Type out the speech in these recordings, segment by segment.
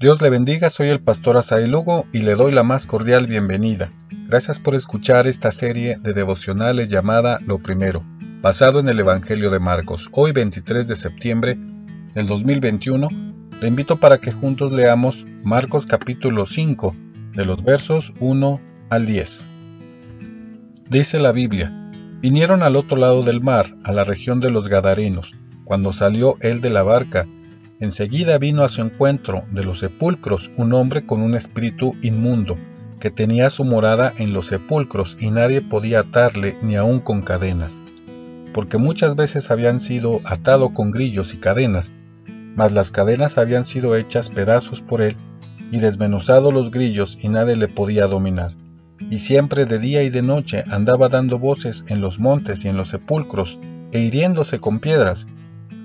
Dios le bendiga, soy el pastor Asaí Lugo y le doy la más cordial bienvenida. Gracias por escuchar esta serie de devocionales llamada Lo Primero, basado en el Evangelio de Marcos. Hoy 23 de septiembre del 2021, le invito para que juntos leamos Marcos capítulo 5, de los versos 1 al 10. Dice la Biblia, vinieron al otro lado del mar, a la región de los Gadarenos. Cuando salió él de la barca, Enseguida vino a su encuentro de los sepulcros un hombre con un espíritu inmundo, que tenía su morada en los sepulcros y nadie podía atarle ni aun con cadenas, porque muchas veces habían sido atado con grillos y cadenas, mas las cadenas habían sido hechas pedazos por él y desmenuzado los grillos y nadie le podía dominar. Y siempre de día y de noche andaba dando voces en los montes y en los sepulcros, e hiriéndose con piedras,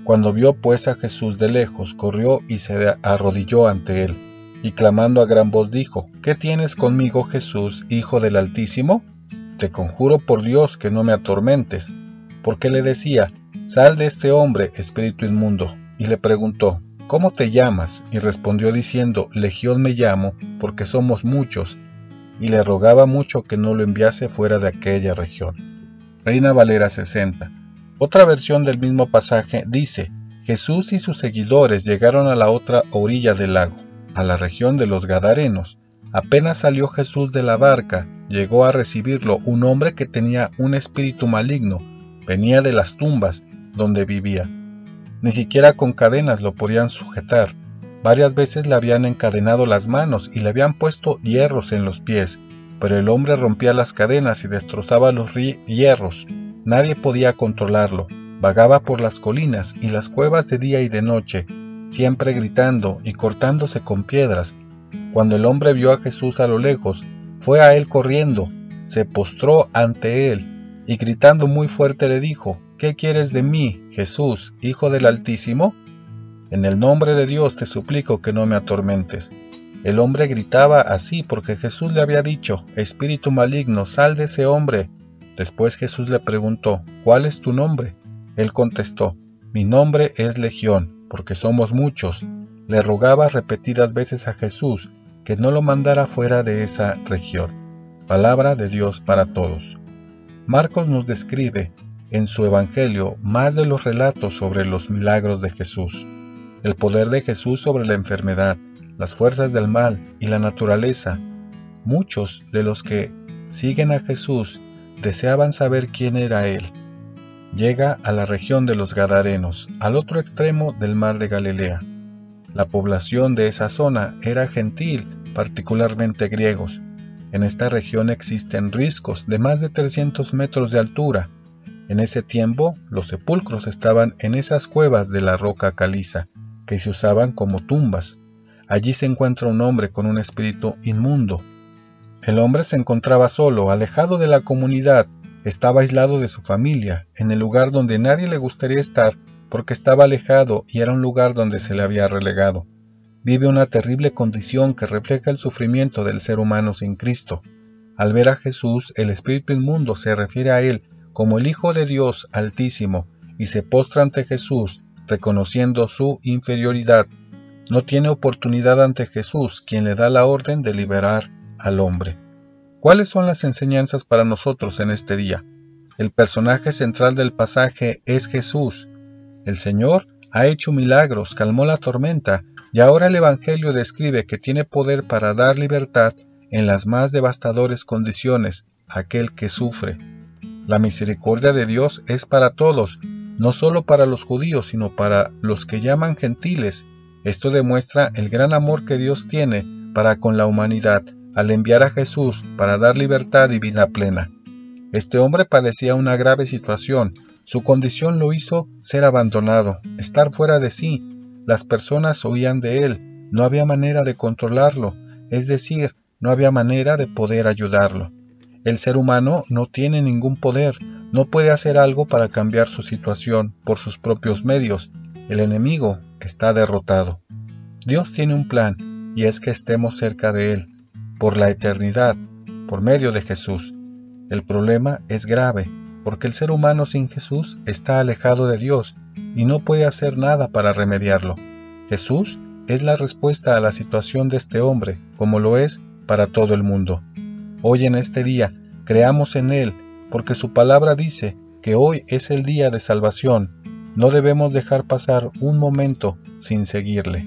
cuando vio pues a Jesús de lejos, corrió y se arrodilló ante él, y clamando a gran voz dijo, ¿Qué tienes conmigo Jesús, Hijo del Altísimo? Te conjuro por Dios que no me atormentes. Porque le decía, Sal de este hombre, espíritu inmundo. Y le preguntó, ¿Cómo te llamas? Y respondió diciendo, Legión me llamo, porque somos muchos. Y le rogaba mucho que no lo enviase fuera de aquella región. Reina Valera 60. Otra versión del mismo pasaje dice, Jesús y sus seguidores llegaron a la otra orilla del lago, a la región de los Gadarenos. Apenas salió Jesús de la barca, llegó a recibirlo un hombre que tenía un espíritu maligno, venía de las tumbas donde vivía. Ni siquiera con cadenas lo podían sujetar. Varias veces le habían encadenado las manos y le habían puesto hierros en los pies, pero el hombre rompía las cadenas y destrozaba los hierros. Nadie podía controlarlo. Vagaba por las colinas y las cuevas de día y de noche, siempre gritando y cortándose con piedras. Cuando el hombre vio a Jesús a lo lejos, fue a él corriendo, se postró ante él y gritando muy fuerte le dijo, ¿Qué quieres de mí, Jesús, Hijo del Altísimo? En el nombre de Dios te suplico que no me atormentes. El hombre gritaba así porque Jesús le había dicho, Espíritu maligno, sal de ese hombre. Después Jesús le preguntó, ¿cuál es tu nombre? Él contestó, mi nombre es Legión, porque somos muchos. Le rogaba repetidas veces a Jesús que no lo mandara fuera de esa región. Palabra de Dios para todos. Marcos nos describe en su Evangelio más de los relatos sobre los milagros de Jesús, el poder de Jesús sobre la enfermedad, las fuerzas del mal y la naturaleza. Muchos de los que siguen a Jesús deseaban saber quién era él. Llega a la región de los Gadarenos, al otro extremo del mar de Galilea. La población de esa zona era gentil, particularmente griegos. En esta región existen riscos de más de 300 metros de altura. En ese tiempo, los sepulcros estaban en esas cuevas de la roca caliza, que se usaban como tumbas. Allí se encuentra un hombre con un espíritu inmundo, el hombre se encontraba solo, alejado de la comunidad, estaba aislado de su familia, en el lugar donde nadie le gustaría estar porque estaba alejado y era un lugar donde se le había relegado. Vive una terrible condición que refleja el sufrimiento del ser humano sin Cristo. Al ver a Jesús, el espíritu inmundo se refiere a él como el Hijo de Dios Altísimo y se postra ante Jesús, reconociendo su inferioridad. No tiene oportunidad ante Jesús, quien le da la orden de liberar al hombre. ¿Cuáles son las enseñanzas para nosotros en este día? El personaje central del pasaje es Jesús. El Señor ha hecho milagros, calmó la tormenta, y ahora el Evangelio describe que tiene poder para dar libertad en las más devastadoras condiciones a aquel que sufre. La misericordia de Dios es para todos, no solo para los judíos, sino para los que llaman gentiles. Esto demuestra el gran amor que Dios tiene para con la humanidad al enviar a Jesús para dar libertad y vida plena. Este hombre padecía una grave situación, su condición lo hizo ser abandonado, estar fuera de sí. Las personas oían de él, no había manera de controlarlo, es decir, no había manera de poder ayudarlo. El ser humano no tiene ningún poder, no puede hacer algo para cambiar su situación por sus propios medios. El enemigo está derrotado. Dios tiene un plan y es que estemos cerca de Él, por la eternidad, por medio de Jesús. El problema es grave, porque el ser humano sin Jesús está alejado de Dios y no puede hacer nada para remediarlo. Jesús es la respuesta a la situación de este hombre, como lo es para todo el mundo. Hoy en este día, creamos en Él, porque su palabra dice que hoy es el día de salvación. No debemos dejar pasar un momento sin seguirle.